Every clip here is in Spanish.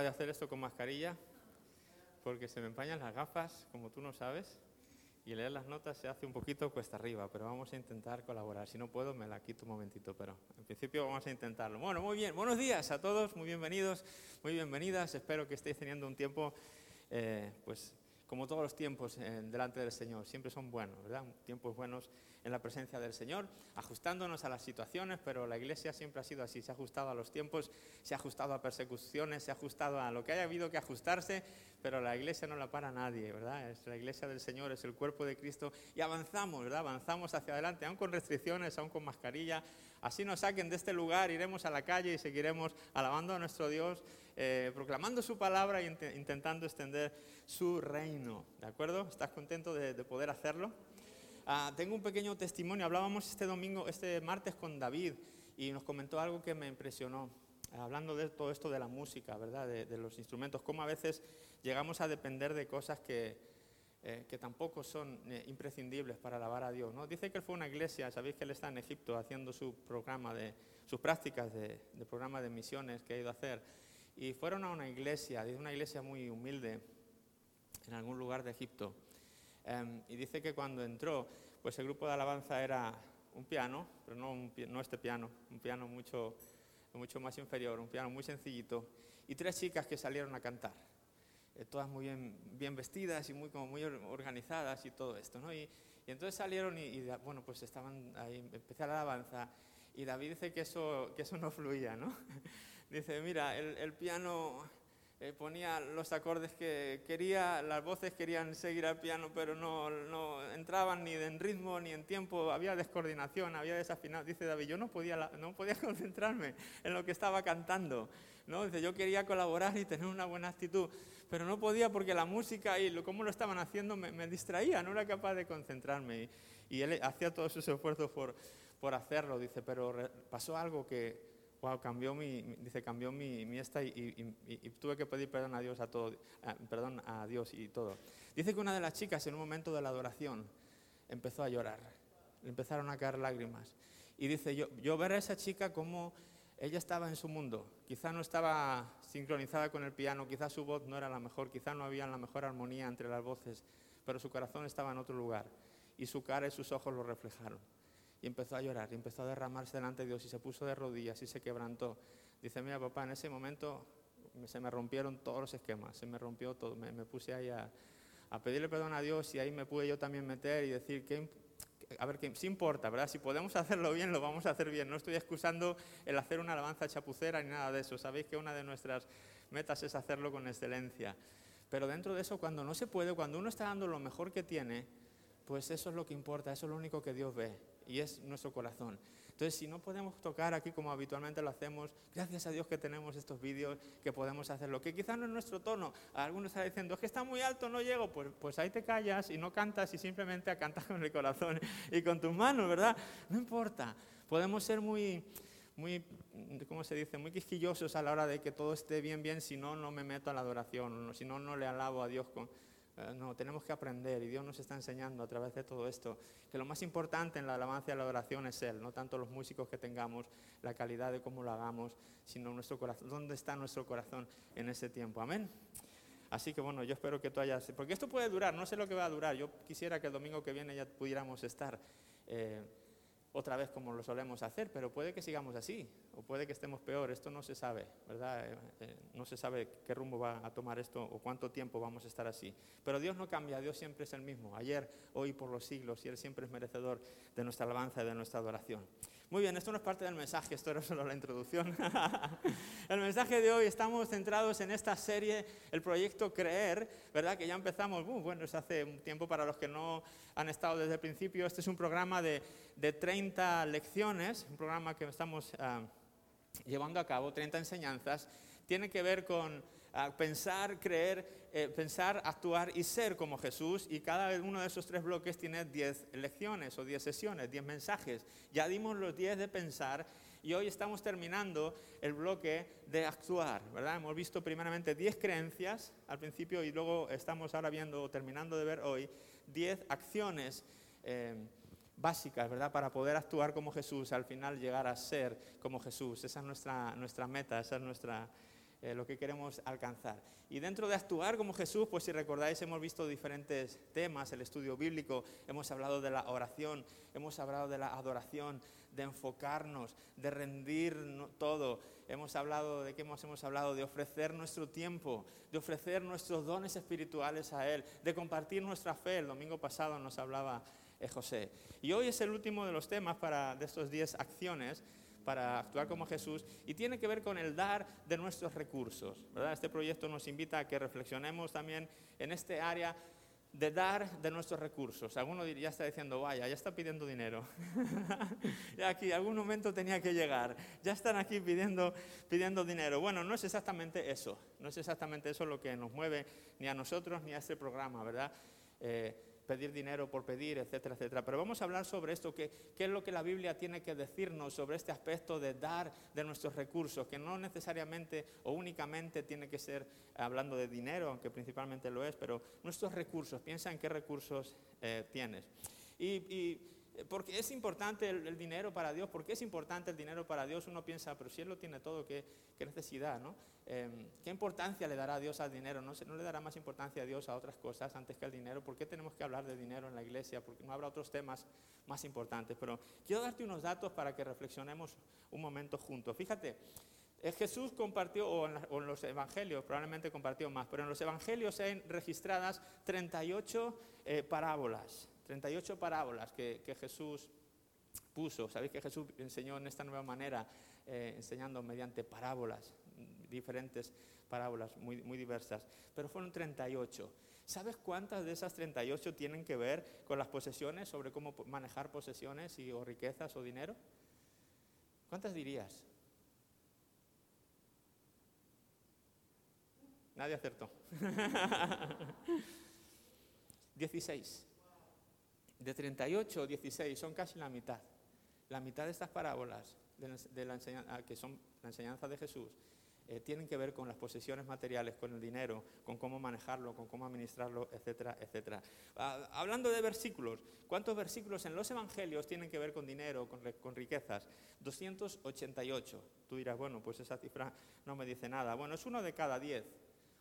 de hacer esto con mascarilla porque se me empañan las gafas, como tú no sabes, y leer las notas se hace un poquito cuesta arriba, pero vamos a intentar colaborar. Si no puedo, me la quito un momentito, pero en principio vamos a intentarlo. Bueno, muy bien, buenos días a todos, muy bienvenidos, muy bienvenidas. Espero que estéis teniendo un tiempo, eh, pues como todos los tiempos eh, delante del Señor, siempre son buenos, ¿verdad? Tiempos buenos en la presencia del Señor, ajustándonos a las situaciones, pero la Iglesia siempre ha sido así, se ha ajustado a los tiempos, se ha ajustado a persecuciones, se ha ajustado a lo que haya habido que ajustarse, pero la Iglesia no la para nadie, ¿verdad? Es la Iglesia del Señor, es el cuerpo de Cristo y avanzamos, ¿verdad? Avanzamos hacia adelante, aún con restricciones, aún con mascarilla, así nos saquen de este lugar, iremos a la calle y seguiremos alabando a nuestro Dios, eh, proclamando su palabra e intentando extender su reino, ¿de acuerdo? ¿Estás contento de poder hacerlo? Ah, tengo un pequeño testimonio. Hablábamos este domingo, este martes con David y nos comentó algo que me impresionó. Hablando de todo esto de la música, ¿verdad? De, los instrumentos, cómo a veces llegamos a depender de cosas que, eh, que tampoco son eh, imprescindibles para alabar a Dios. ¿no? Dice que él fue a una iglesia, sabéis que él está en Egipto haciendo su programa de, sus prácticas de, programa de misiones que ha ido a hacer. Y fueron a una iglesia, una iglesia muy humilde en algún lugar de Egipto. Em, y dice que cuando entró, pues el grupo de alabanza era un piano, pero no, no este piano, un piano mucho, mucho más inferior, un piano muy sencillito, y tres chicas que salieron a cantar, eh, todas muy bien, bien, vestidas y muy, como muy organizadas y todo esto. ¿no? Y, y entonces salieron y, y, bueno, pues estaban ahí, empecé la alabanza, y David dice que eso, que eso no fluía, ¿no? dice, mira, el, el piano eh, ponía los acordes que quería, las voces querían seguir al piano, pero no, no, entraban ni en ritmo ni en tiempo, había descoordinación, había desafinado. Dice David, yo no podía, no podía concentrarme en lo que estaba cantando. ¿no? Dice, yo quería colaborar y tener una buena actitud, pero no podía porque la música y lo, cómo lo estaban haciendo me, me distraía, no era capaz de concentrarme. Y, y él hacía todos sus esfuerzos por, por hacerlo, dice, pero pasó algo que wow, cambió mi, dice, cambió mi, mi esta y, tuve que pedir perdón a Dios a todo, perdón a Dios y todo. Dice que una de las chicas en un momento de la adoración empezó a llorar, le empezaron a caer lágrimas. Y dice, yo, yo ver a esa chica como ella estaba en su mundo, quizá no estaba sincronizada con el piano, quizá su voz no era la mejor, quizá no había la mejor armonía entre las voces, pero su corazón estaba en otro lugar y su cara y sus ojos lo reflejaron. Y empezó a llorar y empezó a derramarse delante de Dios y se puso de rodillas y se quebrantó. Dice, mira papá, en ese momento se me rompieron todos los esquemas, se me rompió todo, me, puse ahí a, pedirle perdón a Dios y ahí me pude yo también meter y decir que... A ver, que sí importa, ¿verdad? Si podemos hacerlo bien, lo vamos a hacer bien. No estoy excusando el hacer una alabanza chapucera ni nada de eso. Sabéis que una de nuestras metas es hacerlo con excelencia. Pero dentro de eso, cuando no se puede, cuando uno está dando lo mejor que tiene, pues eso es lo que importa, eso es lo único que Dios ve y es nuestro corazón. Entonces, si no podemos tocar aquí como habitualmente lo hacemos, gracias a Dios que tenemos estos vídeos, que podemos hacerlo, que quizás no es nuestro tono. Algunos están diciendo, es que está muy alto, no llego. Pues, pues ahí te callas y no cantas y simplemente cantas con el corazón y con tus manos, ¿verdad? No importa. Podemos ser muy, muy, ¿cómo se dice? Muy quisquillosos a la hora de que todo esté bien, bien, si no, no me meto a la adoración, si no, no le alabo a Dios con no, tenemos que aprender y Dios nos está enseñando a través de todo esto que lo más importante en la alabanza y la oración es Él, no tanto los músicos que tengamos, la calidad de cómo lo hagamos, sino nuestro corazón, dónde está nuestro corazón en ese tiempo. Amén. Así que bueno, yo espero que tú hayas, porque esto puede durar, no sé lo que va a durar, yo quisiera que el domingo que viene ya pudiéramos estar. Eh, otra vez como lo solemos hacer, pero puede que sigamos así o puede que estemos peor, esto no se sabe, ¿verdad? Eh, eh, no se sabe qué rumbo va a tomar esto o cuánto tiempo vamos a estar así. Pero Dios no cambia, Dios siempre es el mismo, ayer, hoy, por los siglos, y Él siempre es merecedor de nuestra alabanza y de nuestra adoración. Muy bien, esto no es parte del mensaje, esto era solo la introducción. el mensaje de hoy, estamos centrados en esta serie, el proyecto Creer, ¿verdad? Que ya empezamos, uh, bueno, es hace un tiempo para los que no han estado desde el principio. Este es un programa de, de 30 lecciones, un programa que estamos ah, llevando a cabo, 30 enseñanzas. Tiene que ver con pensar, creer, eh, pensar, actuar y ser como Jesús. Y cada uno de esos tres bloques tiene 10 lecciones o 10 sesiones, 10 mensajes. Ya dimos los 10 de pensar y hoy estamos terminando el bloque de actuar, ¿verdad? Hemos visto primeramente 10 creencias al principio y luego estamos ahora viendo, terminando de ver hoy, 10 acciones. Eh, básicas, ¿verdad? Para poder actuar como Jesús, al final llegar a ser como Jesús. Esa es nuestra, nuestra meta, esa es nuestra, eh, lo que queremos alcanzar. Y dentro de actuar como Jesús, pues si recordáis, hemos visto diferentes temas, el estudio bíblico, hemos hablado de la oración, hemos hablado de la adoración, de enfocarnos, de rendir todo. Hemos hablado de qué hemos, hemos hablado, de ofrecer nuestro tiempo, de ofrecer nuestros dones espirituales a Él, de compartir nuestra fe. El domingo pasado nos hablaba eh, José. Y hoy es el último de los temas para, de estos 10 acciones para actuar como Jesús y tiene que ver con el dar de nuestros recursos. ¿verdad? Este proyecto nos invita a que reflexionemos también en este área de dar de nuestros recursos. Alguno ya está diciendo, vaya, ya está pidiendo dinero. ya aquí, algún momento tenía que llegar. Ya están aquí pidiendo, pidiendo dinero. Bueno, no es exactamente eso. No es exactamente eso lo que nos mueve ni a nosotros ni a este programa, ¿verdad? Eh, pedir dinero por pedir, etcétera, etcétera. Pero vamos a hablar sobre esto, qué es lo que la Biblia tiene que decirnos sobre este aspecto de dar de nuestros recursos, que no necesariamente o únicamente tiene que ser hablando de dinero, aunque principalmente lo es, pero nuestros recursos, piensa en qué recursos eh, tienes. y porque es importante el, dinero para Dios, porque es importante el dinero para Dios, uno piensa, pero si Él lo tiene todo, ¿qué, necesidad? ¿no? Em, ¿Qué importancia le dará a Dios al dinero? ¿No, ¿No le dará más importancia a Dios a otras cosas antes que al dinero? ¿Por qué tenemos que hablar de dinero en la iglesia? Porque no habrá otros temas más importantes. Pero quiero darte unos datos para que reflexionemos un momento juntos. Fíjate, eh, Jesús compartió, o en, los evangelios, probablemente compartió más, pero en los evangelios hay registradas 38 eh, parábolas. 38 parábolas que, Jesús puso. Sabéis que Jesús enseñó en esta nueva manera, eh, enseñando mediante parábolas, diferentes parábolas muy, diversas, pero fueron 38. ¿Sabes cuántas de esas 38 tienen que ver con las posesiones, sobre cómo manejar posesiones o riquezas o dinero? ¿Cuántas dirías? Nadie acertó. 16 de 38 o 16 son casi la mitad. La mitad de estas parábolas, ah, que son la enseñanza de Jesús, eh, tienen que ver con las posesiones materiales, con el dinero, con cómo manejarlo, con cómo administrarlo, etcétera, etcétera. Ah, hablando de versículos, ¿cuántos versículos en los evangelios tienen que ver con dinero, con, con, riquezas? 288. Tú dirás, bueno, pues esa cifra no me dice nada. Bueno, es uno de cada diez.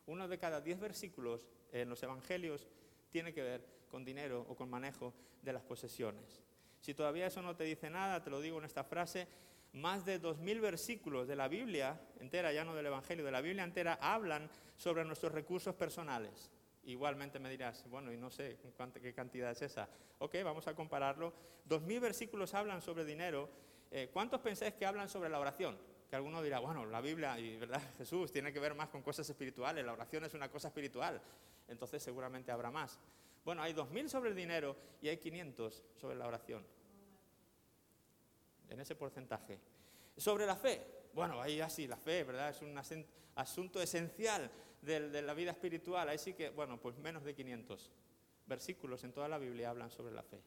Uno de cada diez versículos en los evangelios tiene que ver con dinero o con manejo de las posesiones. Si todavía eso no te dice nada, te lo digo en esta frase, más de dos mil versículos de la Biblia entera, ya no del Evangelio, de la Biblia entera, hablan sobre nuestros recursos personales. Igualmente me dirás, bueno, y no sé qué cantidad es esa. Ok, vamos a compararlo. Dos mil versículos hablan sobre dinero. Eh, ¿Cuántos pensáis que hablan sobre la oración? Que alguno dirá, bueno, la Biblia y verdad Jesús tiene que ver más con cosas espirituales, la oración es una cosa espiritual, entonces seguramente habrá más. Bueno, hay 2.000 sobre el dinero y hay 500 sobre la oración. En ese porcentaje. Sobre la fe. Bueno, ahí así, la fe, ¿verdad? Es un asunto esencial de, la vida espiritual. Ahí sí que, bueno, pues menos de 500 versículos en toda la Biblia hablan sobre la fe.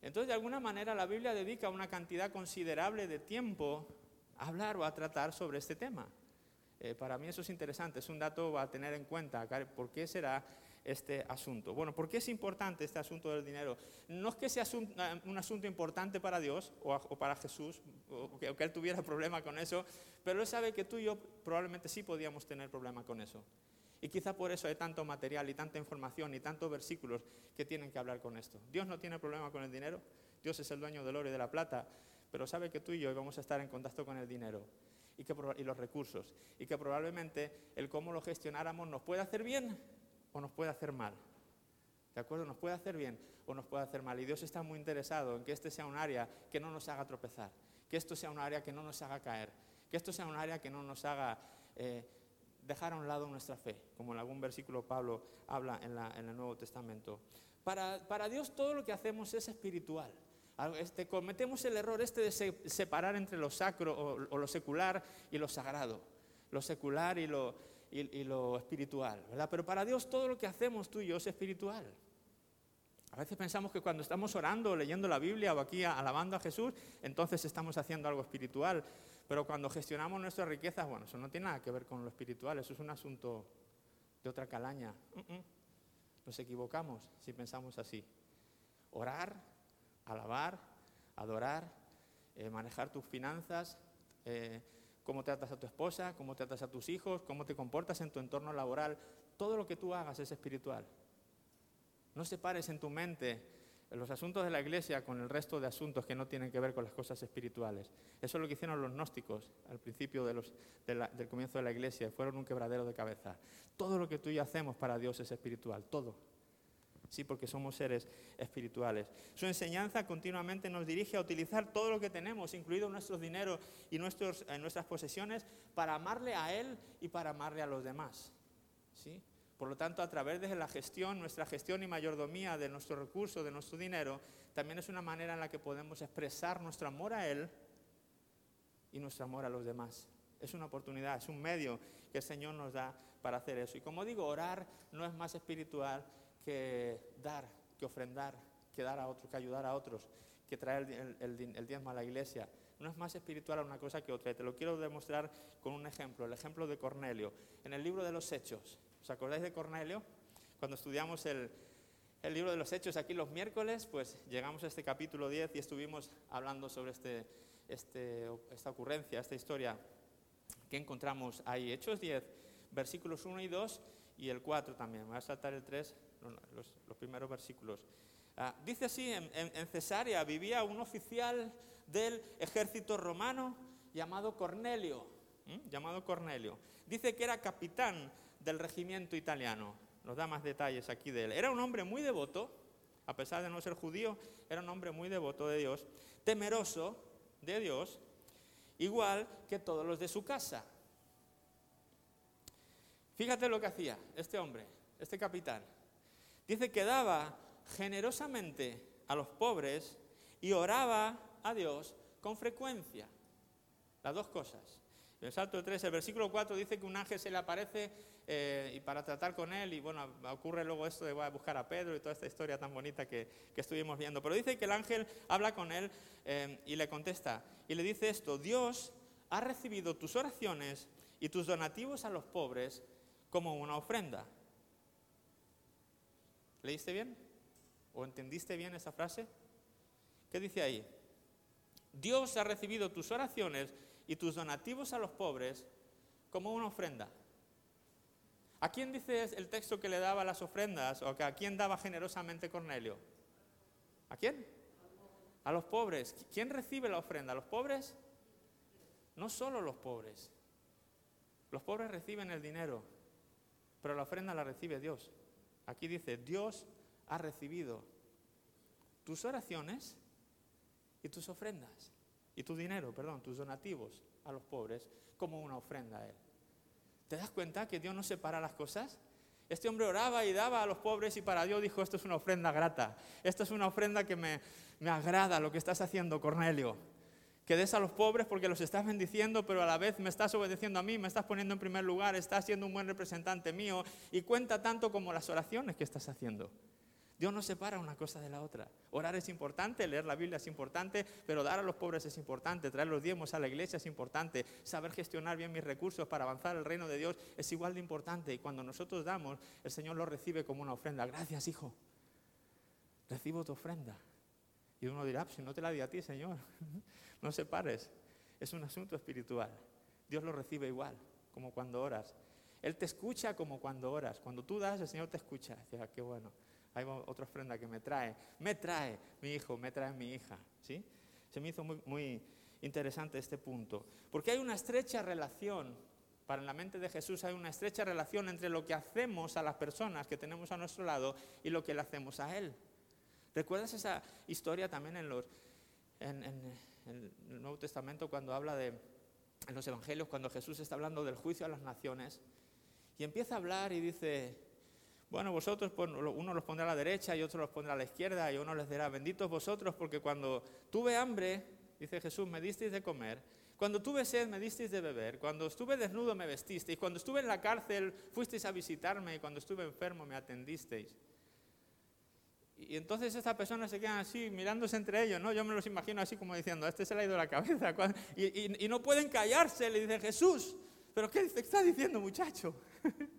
Entonces, de alguna manera, la Biblia dedica una cantidad considerable de tiempo a hablar o a tratar sobre este tema. Eh, para mí eso es interesante, es un dato a tener en cuenta. ¿Por qué será este asunto. Bueno, ¿por qué es importante este asunto del dinero? No es que sea un asunto importante para Dios o, para Jesús, o que, Él tuviera problema con eso, pero Él sabe que tú y yo probablemente sí podíamos tener problema con eso. Y quizá por eso hay tanto material y tanta información y tantos versículos que tienen que hablar con esto. Dios no tiene problema con el dinero, Dios es el dueño del oro y de la plata, pero sabe que tú y yo vamos a estar en contacto con el dinero y, que, y los recursos, y que probablemente el cómo lo gestionáramos nos puede hacer bien o nos puede hacer mal. ¿De acuerdo? Nos puede hacer bien o nos puede hacer mal. Y Dios está muy interesado en que este sea un área que no nos haga tropezar, que esto sea un área que no nos haga caer, que esto sea un área que no nos haga eh, dejar a un lado nuestra fe, como en algún versículo Pablo habla en, el Nuevo Testamento. Para, Dios todo lo que hacemos es espiritual. Este, cometemos el error este de separar entre lo sacro o lo secular y lo sagrado. Lo secular y lo, y, lo espiritual, ¿verdad? Pero para Dios todo lo que hacemos tú y yo es espiritual. A veces pensamos que cuando estamos orando, leyendo la Biblia o aquí alabando a Jesús, entonces estamos haciendo algo espiritual. Pero cuando gestionamos nuestras riquezas, bueno, eso no tiene nada que ver con lo espiritual, eso es un asunto de otra calaña. Nos equivocamos si pensamos así. Orar, alabar, adorar, eh, manejar tus finanzas, eh, cómo tratas a tu esposa, cómo tratas a tus hijos, cómo te comportas en tu entorno laboral. Todo lo que tú hagas es espiritual. No separes en tu mente los asuntos de la iglesia con el resto de asuntos que no tienen que ver con las cosas espirituales. Eso es lo que hicieron los gnósticos al principio del comienzo de la iglesia. Fueron un quebradero de cabeza. Todo lo que tú y yo hacemos para Dios es espiritual. Todo. Sí, porque somos seres espirituales. Su enseñanza continuamente nos dirige a utilizar todo lo que tenemos, incluido nuestro dinero y eh, nuestras posesiones, para amarle a Él y para amarle a los demás. ¿Sí? Por lo tanto, a través de la gestión, nuestra gestión y mayordomía de nuestro recurso, de nuestro dinero, también es una manera en la que podemos expresar nuestro amor a Él y nuestro amor a los demás. Es una oportunidad, es un medio que el Señor nos da para hacer eso. Y como digo, orar no es más espiritual que dar, que ofrendar, que dar a otros, que ayudar a otros, que traer el, el a la iglesia. No es más espiritual una cosa que otra. Y te lo quiero demostrar con un ejemplo, el ejemplo de Cornelio. En el libro de los Hechos, ¿Os acordáis de Cornelio? Cuando estudiamos el, libro de los Hechos aquí los miércoles, pues llegamos a este capítulo 10 y estuvimos hablando sobre este, este, esta ocurrencia, esta historia que encontramos ahí. Hechos 10, versículos 1 y 2 y el 4 también. voy a saltar el 3, los, primeros versículos. Ah, dice así, en, Cesarea vivía un oficial del ejército romano llamado Cornelio. Llamado Cornelio. Dice que era capitán del regimiento italiano. Nos da más detalles aquí de él. Era un hombre muy devoto, a pesar de no ser judío, era un hombre muy devoto de Dios, temeroso de Dios, igual que todos los de su casa. Fíjate lo que hacía este hombre, este capitán. Dice que daba generosamente a los pobres y oraba a Dios con frecuencia. Las dos cosas. El Salto 3, el versículo 4 dice que un ángel se le aparece eh, y para tratar con él, y bueno, ocurre luego esto de voy a buscar a Pedro y toda esta historia tan bonita que, estuvimos viendo. Pero dice que el ángel habla con él eh, y le contesta, y le dice esto, Dios ha recibido tus oraciones y tus donativos a los pobres como una ofrenda. ¿Leíste bien? ¿O entendiste bien esa frase? ¿Qué dice ahí? Dios ha recibido tus oraciones y tus donativos a los pobres como una ofrenda. ¿A quién dice el texto que le daba las ofrendas o a quién daba generosamente Cornelio? ¿A quién? A los pobres. ¿Quién recibe la ofrenda? ¿A los pobres? No solo los pobres. Los pobres reciben el dinero, pero la ofrenda la recibe Dios. Aquí dice, Dios ha recibido tus oraciones y tus ofrendas, y tu dinero, perdón, tus donativos a los pobres como una ofrenda a Él. ¿Te das cuenta que Dios no separa las cosas? Este hombre oraba y daba a los pobres y para Dios dijo, esto es una ofrenda grata, esto es una ofrenda que me, me agrada lo que estás haciendo, Cornelio. Que des a los pobres porque los estás bendiciendo, pero a la vez me estás obedeciendo a mí, me estás poniendo en primer lugar, estás siendo un buen representante mío y cuenta tanto como las oraciones que estás haciendo. Dios no separa una cosa de la otra. Orar es importante, leer la Biblia es importante, pero dar a los pobres es importante, traer los diezmos a la iglesia es importante, saber gestionar bien mis recursos para avanzar el reino de Dios es igual de importante. Y cuando nosotros damos, el Señor lo recibe como una ofrenda. Gracias, hijo. Recibo tu ofrenda. Y uno dirá, pues, si no te la di a ti, Señor, no separes. Es un asunto espiritual. Dios lo recibe igual, como cuando oras. Él te escucha como cuando oras. Cuando tú das, el Señor te escucha. Dice, ah, qué bueno hay otra ofrenda que me trae, me trae mi hijo, me trae mi hija. ¿sí? Se me hizo muy, muy interesante este punto, porque hay una estrecha relación, para la mente de Jesús hay una estrecha relación entre lo que hacemos a las personas que tenemos a nuestro lado y lo que le hacemos a Él. ¿Recuerdas esa historia también en, el Nuevo Testamento cuando habla de, en los Evangelios, cuando Jesús está hablando del juicio a las naciones? Y empieza a hablar y dice, bueno, vosotros, uno los pondrá a la derecha y otro los pondrá a la izquierda y uno les dirá, benditos vosotros porque cuando tuve hambre, dice Jesús, me disteis de comer, cuando tuve sed me disteis de beber, cuando estuve desnudo me vestisteis, cuando estuve en la cárcel fuisteis a visitarme y cuando estuve enfermo me atendisteis. Y entonces estas personas se quedan así mirándose entre ellos, ¿no? Yo me los imagino así como diciendo, a este se le ha ido la cabeza. Y, y no pueden callarse, le dicen, Jesús, ¿pero qué está diciendo muchacho?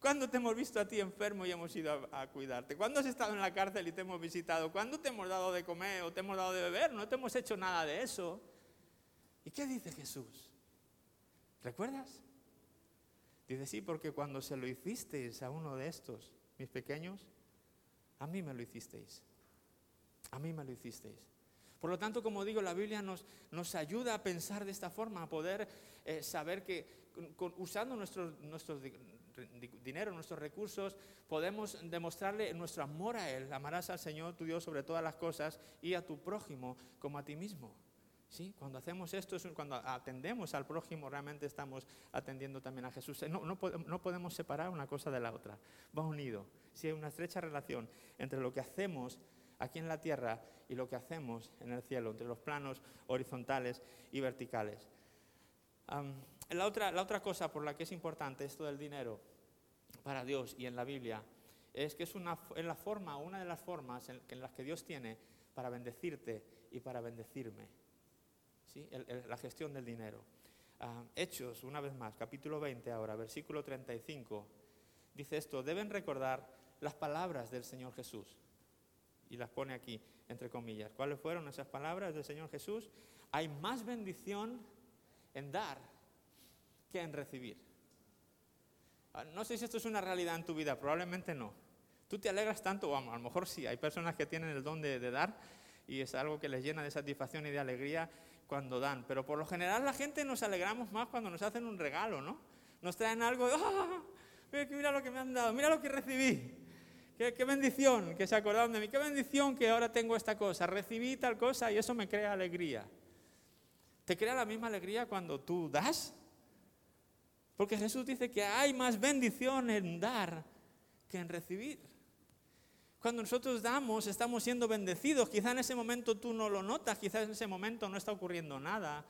¿Cuándo te hemos visto a ti enfermo y hemos ido a, cuidarte? ¿Cuándo has estado en la cárcel y te hemos visitado? ¿Cuándo te hemos dado de comer o te hemos dado de beber? No te hemos hecho nada de eso. ¿Y qué dice Jesús? ¿Recuerdas? Dice, sí, porque cuando se lo hicisteis a uno de estos, mis pequeños, a mí me lo hicisteis. A mí me lo hicisteis. Por lo tanto, como digo, la Biblia nos, nos ayuda a pensar de esta forma, a poder eh, saber que usando nuestro, nuestro dinero, nuestros recursos, podemos demostrarle nuestro amor a Él. Amarás al Señor tu Dios sobre todas las cosas y a tu prójimo como a ti mismo. ¿Sí? Cuando hacemos esto, cuando atendemos al prójimo, realmente estamos atendiendo también a Jesús. No, no, podemos separar una cosa de la otra. Va unido. Si hay una estrecha relación entre lo que hacemos aquí en la tierra y lo que hacemos en el cielo, entre los planos horizontales y verticales. la, otra, la otra cosa por la que es importante esto del dinero para Dios y en la Biblia es que es, una, la forma, una de las formas en, las que Dios tiene para bendecirte y para bendecirme. ¿Sí? la gestión del dinero. Hechos, una vez más, capítulo 20 ahora, versículo 35, dice esto, deben recordar las palabras del Señor Jesús y las pone aquí entre comillas. ¿Cuáles fueron esas palabras del Señor Jesús? Hay más bendición en dar que en recibir. Ah, no sé si esto es una realidad en tu vida, probablemente no. Tú te alegras tanto, o a lo mejor sí, hay personas que tienen el don de, dar y es algo que les llena de satisfacción y de alegría cuando dan, pero por lo general la gente nos alegramos más cuando nos hacen un regalo, ¿no? Nos traen algo, ¡ah! mira lo que me han dado, mira lo que recibí. Qué, bendición que se acordaron de mí. Qué bendición que ahora tengo esta cosa. Recibí tal cosa y eso me crea alegría. ¿Te crea la misma alegría cuando tú das? Porque Jesús dice que hay más bendición en dar que en recibir. Cuando nosotros damos, estamos siendo bendecidos. Quizá en ese momento tú no lo notas, quizá en ese momento no está ocurriendo nada,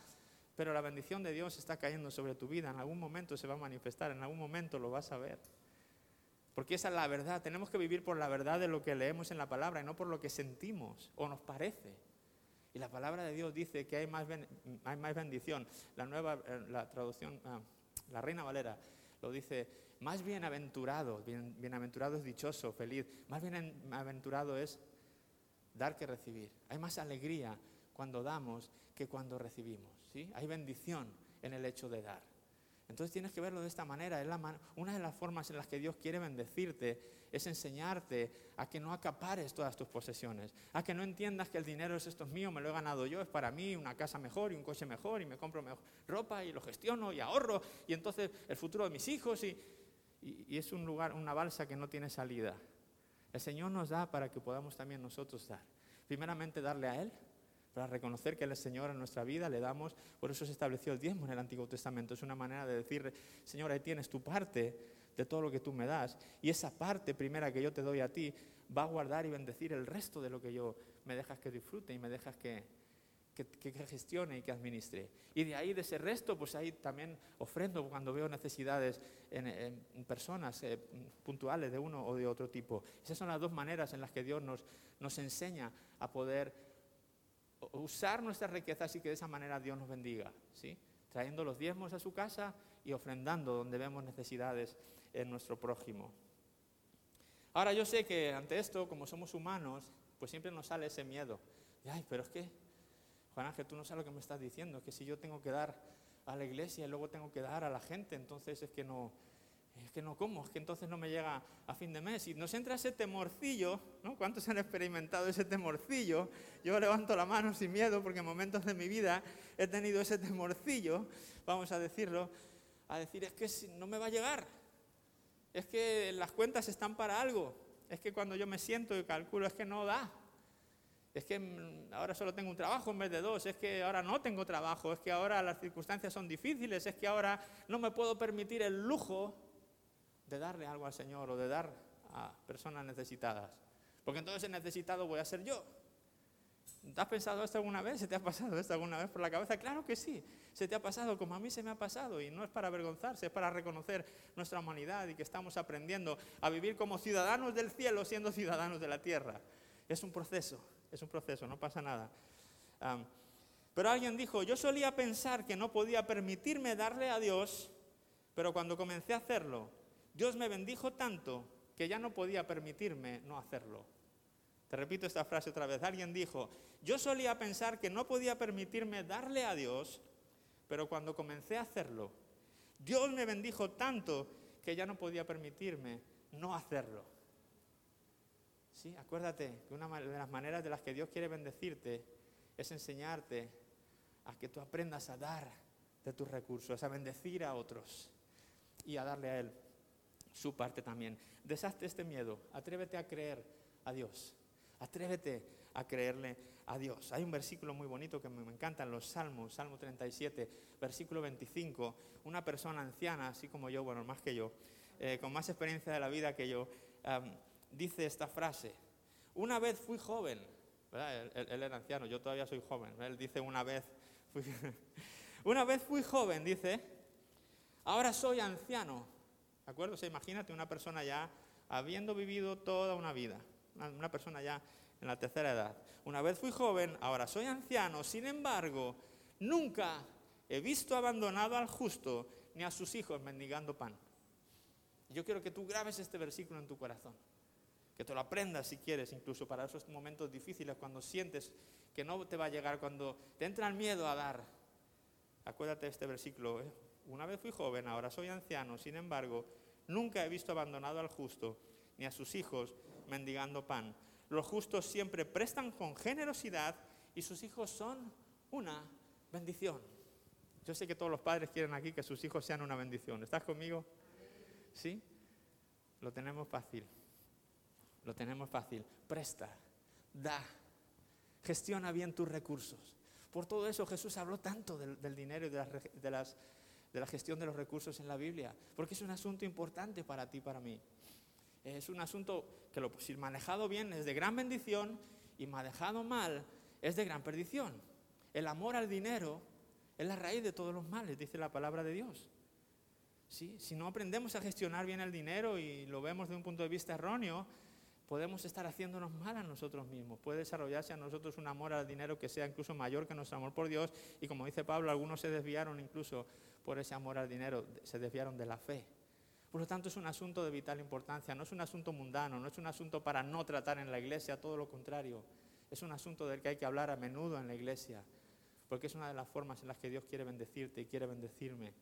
pero la bendición de Dios está cayendo sobre tu vida. En algún momento se va a manifestar, en algún momento lo vas a ver. Porque esa es la verdad. Tenemos que vivir por la verdad de lo que leemos en la palabra y no por lo que sentimos o nos parece. Y la palabra de Dios dice que hay más, hay más bendición. La nueva, eh, la traducción, ah, la Reina Valera lo dice, más bienaventurado, bienaventurado es dichoso, feliz. Más bienaventurado es dar que recibir. Hay más alegría cuando damos que cuando recibimos. ¿sí? Hay bendición en el hecho de dar. Entonces tienes que verlo de esta manera. una de las formas en las que Dios quiere bendecirte es enseñarte a que no acapares todas tus posesiones, a que no entiendas que el dinero es esto es mío, me lo he ganado yo, es para mí, una casa mejor y un coche mejor y me compro mejor ropa y lo gestiono y ahorro y entonces el futuro de mis hijos y, y es un lugar, una balsa que no tiene salida. El Señor nos da para que podamos también nosotros dar. Primeramente darle a Él, para reconocer que Él es Señor en nuestra vida, le damos, por eso se estableció el diezmo en el Antiguo Testamento, es una manera de decir, Señor, ahí tienes tu parte de todo lo que tú me das, y esa parte primera que yo te doy a ti va a guardar y bendecir el resto de lo que yo me dejas que disfrute y me dejas que, que, gestione y que administre. Y de ahí, de ese resto, pues ahí también ofrendo cuando veo necesidades en, personas eh, puntuales de uno o de otro tipo. Esas son las dos maneras en las que Dios nos, nos enseña a poder usar nuestras riquezas y que de esa manera Dios nos bendiga, ¿sí? trayendo los diezmos a su casa y ofrendando donde vemos necesidades en nuestro prójimo. Ahora yo sé que ante esto, como somos humanos, pues siempre nos sale ese miedo. Ay, pero es que, Juan Ángel, tú no sabes lo que me estás diciendo, que si yo tengo que dar a la iglesia y luego tengo que dar a la gente, entonces es que no, es que no como, es que entonces no me llega a fin de mes. Y nos entra ese temorcillo, ¿no? ¿Cuántos han experimentado ese temorcillo? Yo levanto la mano sin miedo porque en momentos de mi vida he tenido ese temorcillo, vamos a decirlo, a decir, es que no me va a llegar, es que las cuentas están para algo, es que cuando yo me siento y calculo es que no da, es que mm, ahora solo tengo un trabajo en vez de dos, es que ahora no tengo trabajo, es que ahora las circunstancias son difíciles, es que ahora no me puedo permitir el lujo de darle algo al Señor o de dar a personas necesitadas. Porque entonces el necesitado voy a ser yo. ¿Te has pensado esto alguna vez? ¿Se te ha pasado esto alguna vez por la cabeza? Claro que sí, se te ha pasado como a mí se me ha pasado y no es para avergonzarse, es para reconocer nuestra humanidad y que estamos aprendiendo a vivir como ciudadanos del cielo siendo ciudadanos de la tierra. Es un proceso, es un proceso, no pasa nada. pero alguien dijo, yo solía pensar que no podía permitirme darle a Dios, pero cuando comencé a hacerlo, Dios me bendijo tanto que ya no podía permitirme no hacerlo. Te repito esta frase otra vez. Alguien dijo, yo solía pensar que no podía permitirme darle a Dios, pero cuando comencé a hacerlo, Dios me bendijo tanto que ya no podía permitirme no hacerlo. Acuérdate que una de las maneras de las que Dios quiere bendecirte es enseñarte a que tú aprendas a dar de tus recursos, a bendecir a otros y a darle a Él su parte también. Deshazte este miedo, atrévete a creer a Dios, atrévete a creerle a Dios. Hay un versículo muy bonito que me encanta en los Salmos, Salmo 37, versículo 25. Una persona anciana, así como yo, bueno, más que yo, eh, con más experiencia de la vida que yo, dice esta frase. Una vez fui joven, Él, era anciano, yo todavía soy joven. Él dice una vez, fui, una vez fui joven, dice, ahora soy anciano. ¿De acuerdo? O imagínate una persona ya habiendo vivido toda una vida, una persona ya en la tercera edad. Una vez fui joven, ahora soy anciano, sin embargo, nunca he visto abandonado al justo ni a sus hijos mendigando pan. Yo quiero que tú grabes este versículo en tu corazón, que te lo aprendas si quieres, incluso para esos momentos difíciles, cuando sientes que no te va a llegar, cuando te entra el miedo a dar. Acuérdate de este versículo. ¿eh? Una vez fui joven, ahora soy anciano, sin embargo, nunca he visto abandonado al justo ni a sus hijos mendigando pan. Los justos siempre prestan con generosidad y sus hijos son una bendición. Yo sé que todos los padres quieren aquí que sus hijos sean una bendición. ¿Estás conmigo? ¿Sí? Lo tenemos fácil. Lo tenemos fácil. Presta, da, gestiona bien tus recursos. Por todo eso Jesús habló tanto del, dinero y de, la gestión de los recursos en la Biblia, porque es un asunto importante para ti para mí es un asunto que lo, si manejado bien es de gran bendición y manejado mal es de gran perdición. El amor al dinero es la raíz de todos los males, dice la palabra de Dios. ¿Sí? Si no aprendemos a gestionar bien el dinero y lo vemos de un punto de vista erróneo, podemos estar haciéndonos mal a nosotros mismos. Puede desarrollarse a nosotros un amor al dinero que sea incluso mayor que nuestro amor por Dios. Y como dice Pablo, algunos se desviaron incluso por ese amor al dinero, se desviaron de la fe. Por lo tanto, es un asunto de vital importancia, no es un asunto mundano, no es un asunto para no tratar en la iglesia, todo lo contrario. Es un asunto del que hay que hablar a menudo en la iglesia, porque es una de las formas en las que Dios quiere bendecirte y quiere bendecirme.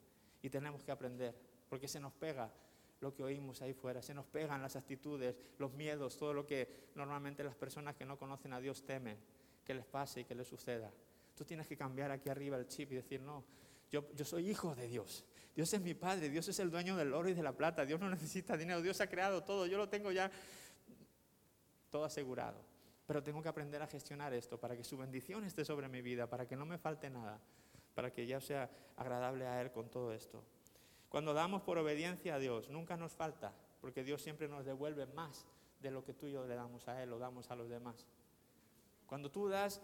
Y tenemos que aprender, porque se nos pega lo que oímos ahí fuera, se nos pegan las actitudes, los miedos, todo lo que normalmente las personas que no conocen a Dios temen que les pase y que les suceda. Tú tienes que cambiar aquí arriba el chip y decir, no, yo, soy hijo de Dios. Dios es mi Padre, Dios es el dueño del oro y de la plata, Dios no necesita dinero, Dios ha creado todo, yo lo tengo ya todo asegurado. Pero tengo que aprender a gestionar esto para que su bendición esté sobre mi vida, para que no me falte nada, para que ya sea agradable a Él con todo esto. Cuando damos por obediencia a Dios, nunca nos falta, porque Dios siempre nos devuelve más de lo que tú y yo le damos a Él o damos a los demás. Cuando tú das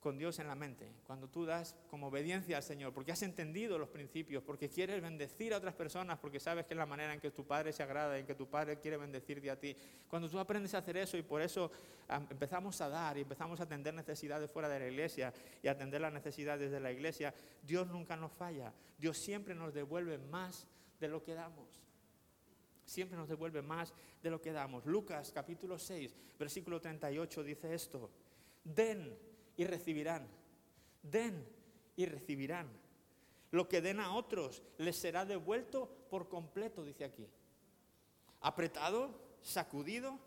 con Dios en la mente, cuando tú das como obediencia al Señor, porque has entendido los principios, porque quieres bendecir a otras personas, porque sabes que es la manera en que tu Padre se agrada, en que tu Padre quiere bendecirte a ti. Cuando tú aprendes a hacer eso y por eso empezamos a dar y empezamos a atender necesidades fuera de la iglesia y atender las necesidades de la iglesia, Dios nunca nos falla. Dios siempre nos devuelve más de lo que damos. Siempre nos devuelve más de lo que damos. Lucas capítulo 6, versículo 38 dice esto. Den y recibirán. Den y recibirán. Lo que den a otros les será devuelto por completo, dice aquí. Apretado, sacudido,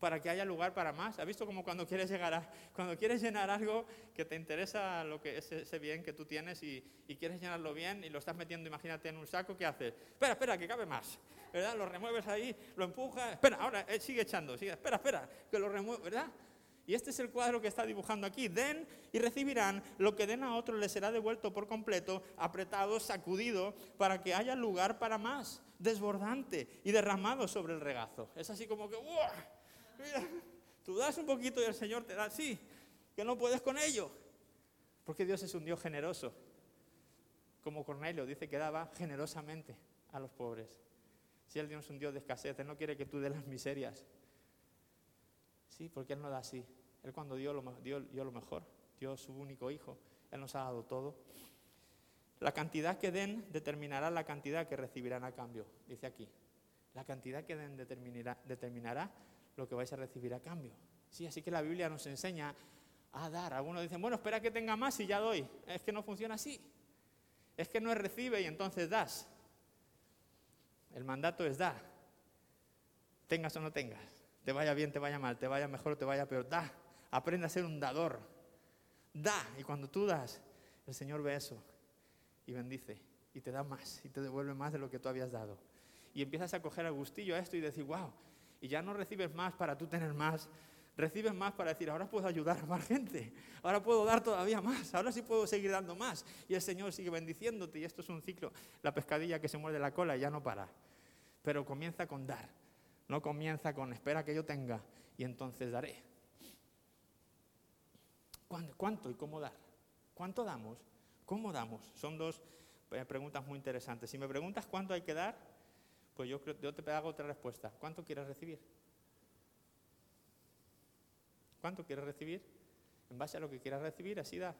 para que haya lugar para más. ¿Has visto como cuando quieres llegar a, cuando quieres llenar algo que te interesa lo que ese, bien que tú tienes y, quieres llenarlo bien y lo estás metiendo, imagínate, en un saco, ¿qué haces? Espera, espera, que cabe más. ¿Verdad? Lo remueves ahí, lo empujas. Espera, ahora eh, sigue echando, sigue. Espera, espera, que lo remueve, ¿verdad? Y este es el cuadro que está dibujando aquí. Den y recibirán, lo que den a otros les será devuelto por completo, apretado, sacudido, para que haya lugar para más, desbordante y derramado sobre el regazo. Es así como que, Mira, tú das un poquito y el Señor te da así, que no puedes con ello. Porque Dios es un Dios generoso. Como Cornelio dice que daba generosamente a los pobres. Si Él Dios es un Dios de escasez, Él no quiere que tú des las miserias. Sí, porque Él no da así. Él cuando dio lo, dio, lo mejor, dio su único hijo, Él nos ha dado todo. La cantidad que den determinará la cantidad que recibirán a cambio, dice aquí. La cantidad que den determinará, lo que vais a recibir a cambio. Sí, así que la Biblia nos enseña a dar. Algunos dicen, bueno, espera que tenga más y ya doy. Es que no funciona así. Es que no es recibe y entonces das. El mandato es da. Tengas o no tengas. Te vaya bien, te vaya mal, te vaya mejor te vaya peor. Da. Aprende a ser un dador. Da. Y cuando tú das, el Señor ve eso y bendice y te da más y te devuelve más de lo que tú habías dado. Y empiezas a coger el gustillo a esto y decir, wow, y ya no recibes más para tú tener más, recibes más para decir, ahora puedo ayudar a más gente, ahora puedo dar todavía más, ahora sí puedo seguir dando más. Y el Señor sigue bendiciéndote y esto es un ciclo, la pescadilla que se muerde la cola y ya no para. Pero comienza con dar, no comienza con espera que yo tenga y entonces daré. ¿Cuánto y cómo dar? ¿Cuánto damos? ¿Cómo damos? Son dos eh, preguntas muy interesantes. Si me preguntas cuánto hay que dar, pues yo, yo te hago otra respuesta. ¿Cuánto quieres recibir? ¿Cuánto quieres recibir? En base a lo que quieras recibir, así da.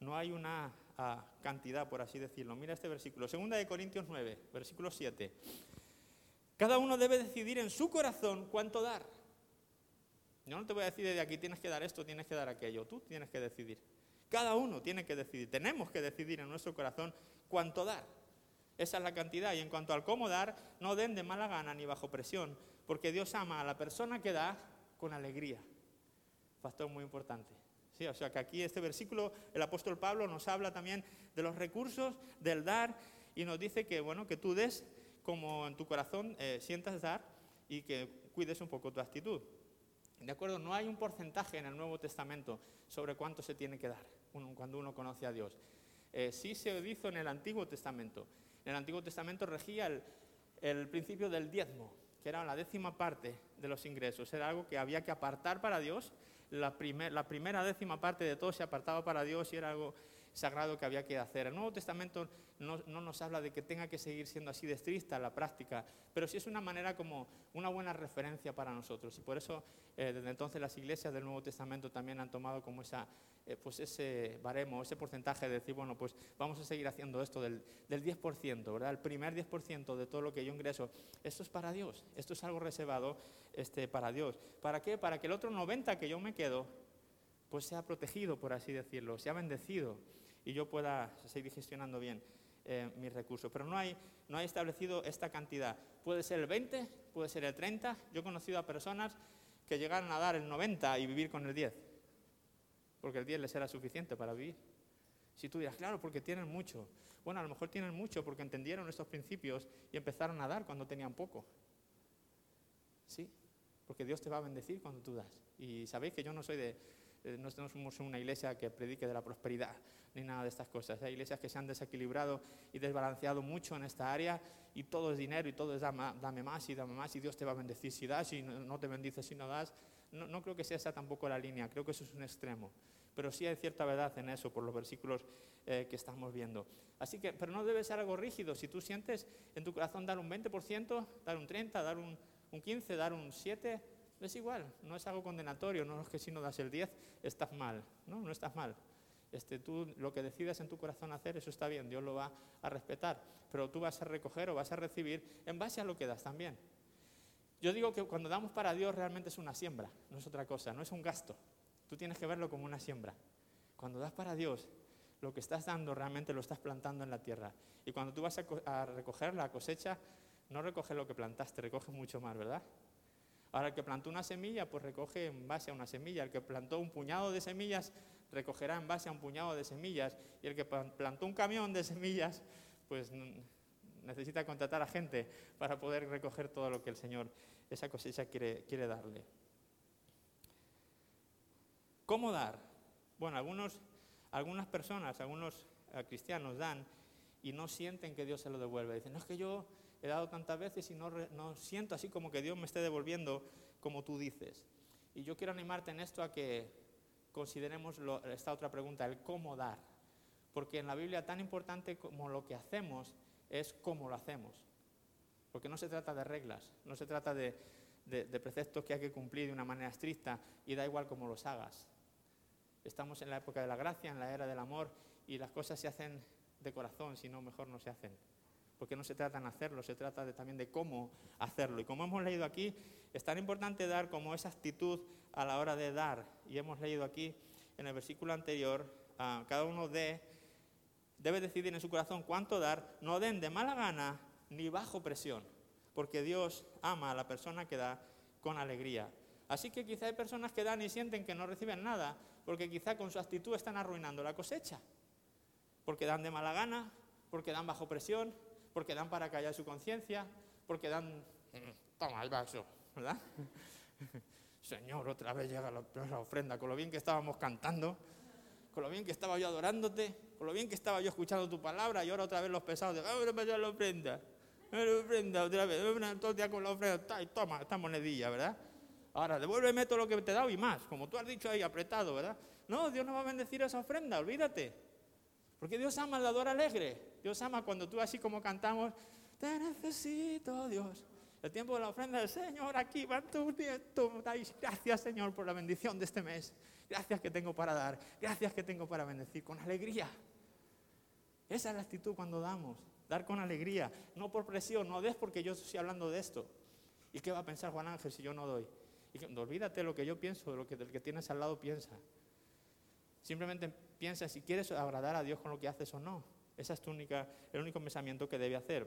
No hay una ah, cantidad, por así decirlo. Mira este versículo. Segunda de Corintios 9, versículo 7. Cada uno debe decidir en su corazón cuánto dar. Yo no te voy a decir de aquí tienes que dar esto, tienes que dar aquello. Tú tienes que decidir. Cada uno tiene que decidir. Tenemos que decidir en nuestro corazón cuánto dar. Esa es la cantidad. Y en cuanto al cómo dar, no den de mala gana ni bajo presión, porque Dios ama a la persona que da con alegría. Factor muy importante. Sí, o sea que aquí este versículo, el apóstol Pablo nos habla también de los recursos, del dar, y nos dice que, bueno, que tú des como en tu corazón eh, sientas dar y que cuides un poco tu actitud. ¿De acuerdo? No hay un porcentaje en el Nuevo Testamento sobre cuánto se tiene que dar cuando uno conoce a Dios. Eh, sí se hizo en el Antiguo Testamento. En el Antiguo Testamento regía el, principio del diezmo, que era la décima parte de los ingresos. Era algo que había que apartar para Dios. La, la primera décima parte de todo se apartaba para Dios y era algo sagrado que había que hacer. El Nuevo Testamento no, nos habla de que tenga que seguir siendo así de estricta la práctica, pero sí es una manera como una buena referencia para nosotros. Y por eso eh, desde entonces las iglesias del Nuevo Testamento también han tomado como esa, eh, pues ese baremo, ese porcentaje de decir, bueno, pues vamos a seguir haciendo esto del, del 10%, ¿verdad? El primer 10% de todo lo que yo ingreso, esto es para Dios, esto es algo reservado este, para Dios. ¿Para qué? Para que el otro 90% que yo me quedo, pues sea protegido, por así decirlo, sea bendecido y yo pueda seguir gestionando bien eh, mis recursos. Pero no hay, no hay establecido esta cantidad. Puede ser el 20, puede ser el 30. Yo he conocido a personas que llegaron a dar el 90 y vivir con el 10, porque el 10 les era suficiente para vivir. Si tú dirás, claro, porque tienen mucho. Bueno, a lo mejor tienen mucho porque entendieron estos principios y empezaron a dar cuando tenían poco. Sí, porque Dios te va a bendecir cuando tú das. Y sabéis que yo no soy de, eh, no somos una iglesia que predique de la prosperidad ni nada de estas cosas. Hay iglesias que se han desequilibrado y desbalanceado mucho en esta área y todo es dinero y todo es dame, más y dame más y Dios te va a bendecir si das y no te bendices si no das. No, creo que sea esa tampoco la línea, creo que eso es un extremo. Pero sí hay cierta verdad en eso por los versículos eh, que estamos viendo. Así que, pero no debe ser algo rígido. Si tú sientes en tu corazón dar un 20%, dar un 30%, dar un, un 15%, dar un 7%, es igual, no es algo condenatorio, no es que si no das el 10 estás mal, no, no estás mal. Este, tú lo que decidas en tu corazón hacer, eso está bien, Dios lo va a respetar, pero tú vas a recoger o vas a recibir en base a lo que das también. Yo digo que cuando damos para Dios realmente es una siembra, no es otra cosa, no es un gasto. Tú tienes que verlo como una siembra. Cuando das para Dios, lo que estás dando realmente lo estás plantando en la tierra. Y cuando tú vas a, a recoger la cosecha, no recoges lo que plantaste, recoges mucho más, ¿verdad? Ahora, el que plantó una semilla, pues recoge en base a una semilla. El que plantó un puñado de semillas, recogerá en base a un puñado de semillas. Y el que plantó un camión de semillas, pues necesita contratar a gente para poder recoger todo lo que el Señor, esa cosecha, quiere, quiere darle. ¿Cómo dar? Bueno, algunos, algunas personas, algunos eh, cristianos dan y no sienten que Dios se lo devuelve. Dicen, no es que yo he dado tantas veces y no, siento así como que Dios me esté devolviendo como tú dices. Y yo quiero animarte en esto a que consideremos esta otra pregunta, el cómo dar. Porque en la Biblia tan importante como lo que hacemos es cómo lo hacemos. Porque no se trata de reglas, no se trata de, de, preceptos que hay que cumplir de una manera estricta y da igual cómo los hagas. Estamos en la época de la gracia, en la era del amor y las cosas se hacen de corazón, si no mejor no se hacen porque no se trata de hacerlo, se trata también de cómo hacerlo. Y como hemos leído aquí, es tan importante dar como esa actitud a la hora de dar. Y hemos leído aquí en el versículo anterior, cada uno de, debe decidir en su corazón cuánto dar, no den de mala gana ni bajo presión, porque Dios ama a la persona que da con alegría. Así que quizá hay personas que dan y sienten que no reciben nada, porque quizá con su actitud están arruinando la cosecha, porque dan de mala gana, porque dan bajo presión, porque dan para callar su conciencia, porque dan... Mm, toma el vaso, ¿verdad? Señor, otra vez llega la, ofrenda, con lo bien que estábamos cantando, con lo bien que estaba yo adorándote, con lo bien que estaba yo escuchando tu palabra, y ahora otra vez los pesados de, ¡ah, me la ofrenda! la ofrenda otra vez! Todo día con la ofrenda, toma esta monedilla, ¿verdad? Ahora, devuélveme todo lo que te he dado y más, como tú has dicho ahí, apretado, ¿verdad? No, Dios no va a bendecir esa ofrenda, olvídate. Porque Dios ama al dador alegre. Dios ama cuando tú así como cantamos, te necesito, Dios. El tiempo de la ofrenda del Señor, aquí va tu nieto. Dais gracias, Señor, por la bendición de este mes. Gracias que tengo para dar. Gracias que tengo para bendecir con alegría. Esa es la actitud cuando damos. Dar con alegría, no por presión. No des porque yo estoy hablando de esto. ¿Y qué va a pensar Juan Ángel si yo no doy? Y olvídate lo que yo pienso, de lo que el que tienes al lado piensa. Simplemente piensa si quieres agradar a Dios con lo que haces o no. Ese es tu el único pensamiento que debe hacer,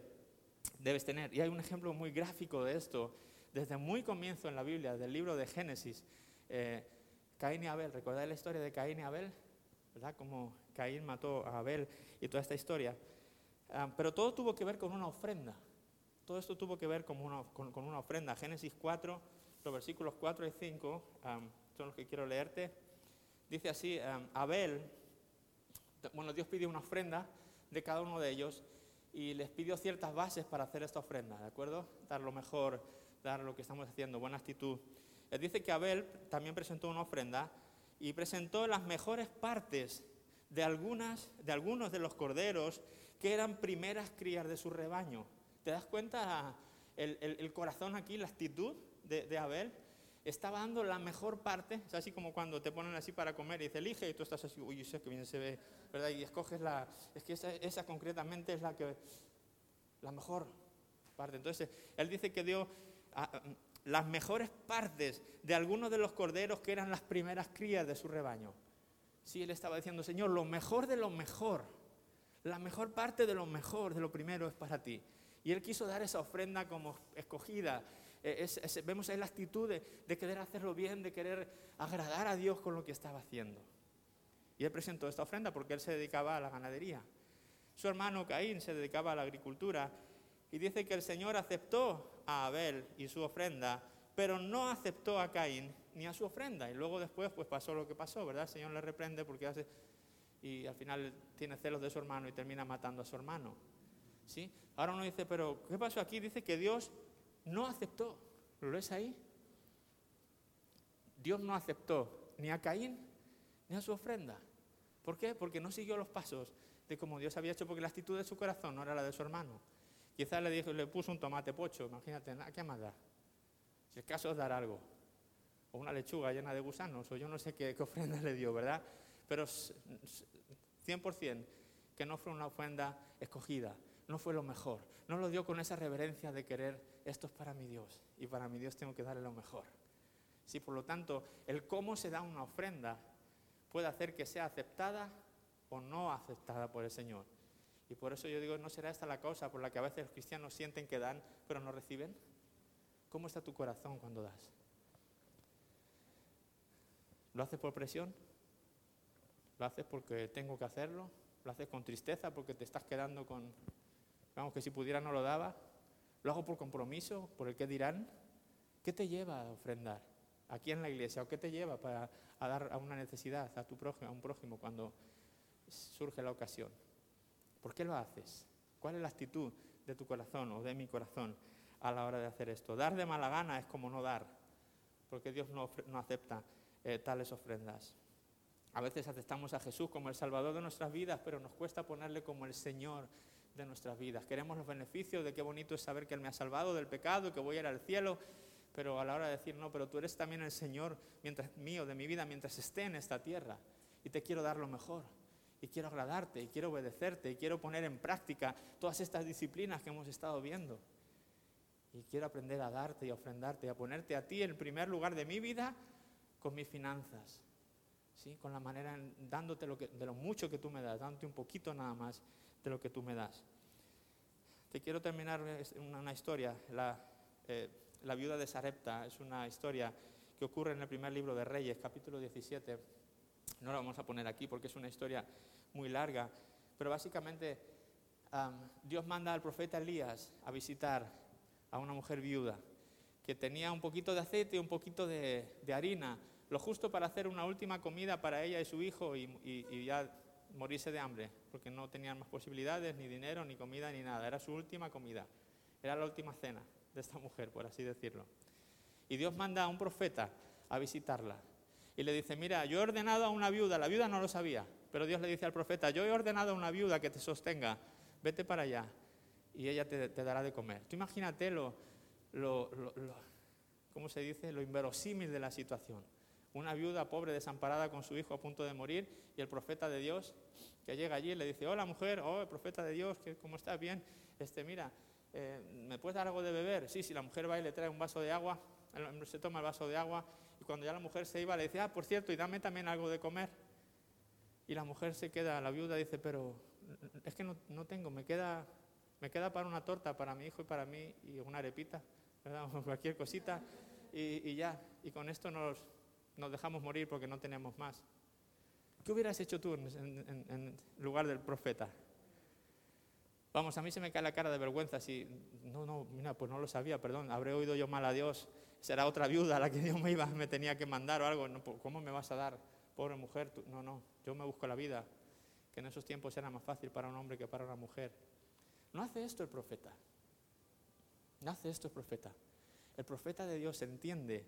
debes tener. Y hay un ejemplo muy gráfico de esto, desde muy comienzo en la Biblia, del libro de Génesis. Eh, Caín y Abel, ¿recordáis la historia de Caín y Abel? ¿Verdad? Como Caín mató a Abel y toda esta historia. Ah, pero todo tuvo que ver con una ofrenda. Todo esto tuvo que ver con una, con una ofrenda. Génesis 4, los versículos 4 y 5 son los que quiero leerte. Dice así, Abel, bueno, Dios pidió una ofrenda de cada uno de ellos y les pidió ciertas bases para hacer esta ofrenda, ¿de acuerdo? Dar lo mejor, dar lo que estamos haciendo, buena actitud. Él dice que Abel también presentó una ofrenda y presentó las mejores partes de, algunas, de algunos de los corderos que eran primeras crías de su rebaño. ¿Te das cuenta el, el corazón aquí, la actitud? de, Abel, estaba dando la mejor parte, es así como cuando te ponen así para comer y dice elige y tú estás así, uy, sé que bien se ve, ¿verdad? Y escoges la, es que esa, concretamente es la que, la mejor parte. Entonces, él dice que dio las mejores partes de algunos de los corderos que eran las primeras crías de su rebaño. Sí, él estaba diciendo, Señor, lo mejor de lo mejor, la mejor parte de lo mejor, de lo primero es para ti. Y él quiso dar esa ofrenda como escogida, eh, vemos ahí la actitud de, querer hacerlo bien, de querer agradar a Dios con lo que estaba haciendo. Y él presentó esta ofrenda porque él se dedicaba a la ganadería. Su hermano Caín se dedicaba a la agricultura y dice que el Señor aceptó a Abel y su ofrenda, pero no aceptó a Caín ni a su ofrenda. Y luego después pues pasó lo que pasó, ¿verdad? El Señor le reprende porque hace y al final tiene celos de su hermano y termina matando a su hermano. ¿Sí? Ahora uno dice, pero ¿qué pasó aquí? Dice que Dios no aceptó. ¿Lo ves ahí? Dios no aceptó ni a Caín ni a su ofrenda. ¿Por qué? Porque no siguió los pasos de como Dios había hecho, porque la actitud de su corazón no era la de su hermano. Quizás le, dijo, le puso un tomate pocho, imagínate, ¿qué más da? Si el caso es dar algo, o una lechuga llena de gusanos, o yo no sé qué, qué ofrenda le dio, ¿verdad? Pero 100% que no fue una ofrenda escogida, no fue lo mejor. No lo dio con esa reverencia de querer, esto es para mi Dios y para mi Dios tengo que darle lo mejor. Sí, por lo tanto, el cómo se da una ofrenda puede hacer que sea aceptada o no aceptada por el Señor. Y por eso yo digo, ¿no será esta la causa por la que a veces los cristianos sienten que dan, pero no reciben? ¿Cómo está tu corazón cuando das? ¿Lo haces por presión? ¿Lo haces porque tengo que hacerlo? ¿Lo haces con tristeza porque te estás quedando con Vamos, que si pudiera no lo daba. Lo hago por compromiso, por el que dirán. ¿Qué te lleva a ofrendar aquí en la iglesia? ¿O qué te lleva para, a dar a una necesidad a, tu prójimo, a un prójimo cuando surge la ocasión? ¿Por qué lo haces? ¿Cuál es la actitud de tu corazón o de mi corazón a la hora de hacer esto? Dar de mala gana es como no dar, porque Dios no, acepta eh, tales ofrendas. A veces aceptamos a Jesús como el Salvador de nuestras vidas, pero nos cuesta ponerle como el Señor de nuestras vidas. Queremos los beneficios de qué bonito es saber que Él me ha salvado del pecado, que voy a ir al cielo, pero a la hora de decir, no, pero tú eres también el Señor mientras, mío, de mi vida, mientras esté en esta tierra. Y te quiero dar lo mejor. Y quiero agradarte, y quiero obedecerte, y quiero poner en práctica todas estas disciplinas que hemos estado viendo. Y quiero aprender a darte y a ofrendarte, y a ponerte a ti en primer lugar de mi vida con mis finanzas. ¿sí? con la manera, dándote lo que, de lo mucho que tú me das, dándote un poquito nada más de lo que tú me das. Te quiero terminar una, historia. La, eh, la viuda de Sarepta es una historia que ocurre en el primer libro de Reyes, capítulo 17. No la vamos a poner aquí porque es una historia muy larga, pero básicamente Dios manda al profeta Elías a visitar a una mujer viuda que tenía un poquito de aceite y un poquito de, harina, lo justo para hacer una última comida para ella y su hijo y, ya morirse de hambre, porque no tenían más posibilidades, ni dinero, ni comida, ni nada. Era su última comida, era la última cena de esta mujer, por así decirlo. Y Dios manda a un profeta a visitarla. Y le dice, mira, yo he ordenado a una viuda, la viuda no lo sabía, pero Dios le dice al profeta, yo he ordenado a una viuda que te sostenga, vete para allá y ella te, dará de comer. Tú imagínate lo, lo, ¿cómo se dice? Lo inverosímil de la situación. Una viuda pobre, desamparada con su hijo a punto de morir y el profeta de Dios que llega allí y le dice, hola mujer, oh, profeta de Dios, ¿cómo estás? Bien, este, mira, eh, ¿me puedes dar algo de beber? Sí, si la mujer va y le trae un vaso de agua, se toma el vaso de agua y cuando ya la mujer se iba le dice, ah, por cierto, y dame también algo de comer. Y la mujer se queda, la viuda dice, pero es que no, no tengo, me queda me queda para una torta para mi hijo y para mí y una arepita, o cualquier cosita y, ya. Y con esto nos, nos, dejamos morir porque no tenemos más. ¿Qué hubieras hecho tú en, lugar del profeta? Vamos, a mí se me cae la cara de vergüenza si, no, no, mira, pues no lo sabía, perdón, habré oído yo mal a Dios, será otra viuda a la que Dios me, iba, me tenía que mandar o algo, pues, ¿cómo me vas a dar? Pobre mujer, no, no, yo me busco la vida, que en esos tiempos era más fácil para un hombre que para una mujer. No hace esto el profeta. No hace esto el profeta. El profeta de Dios entiende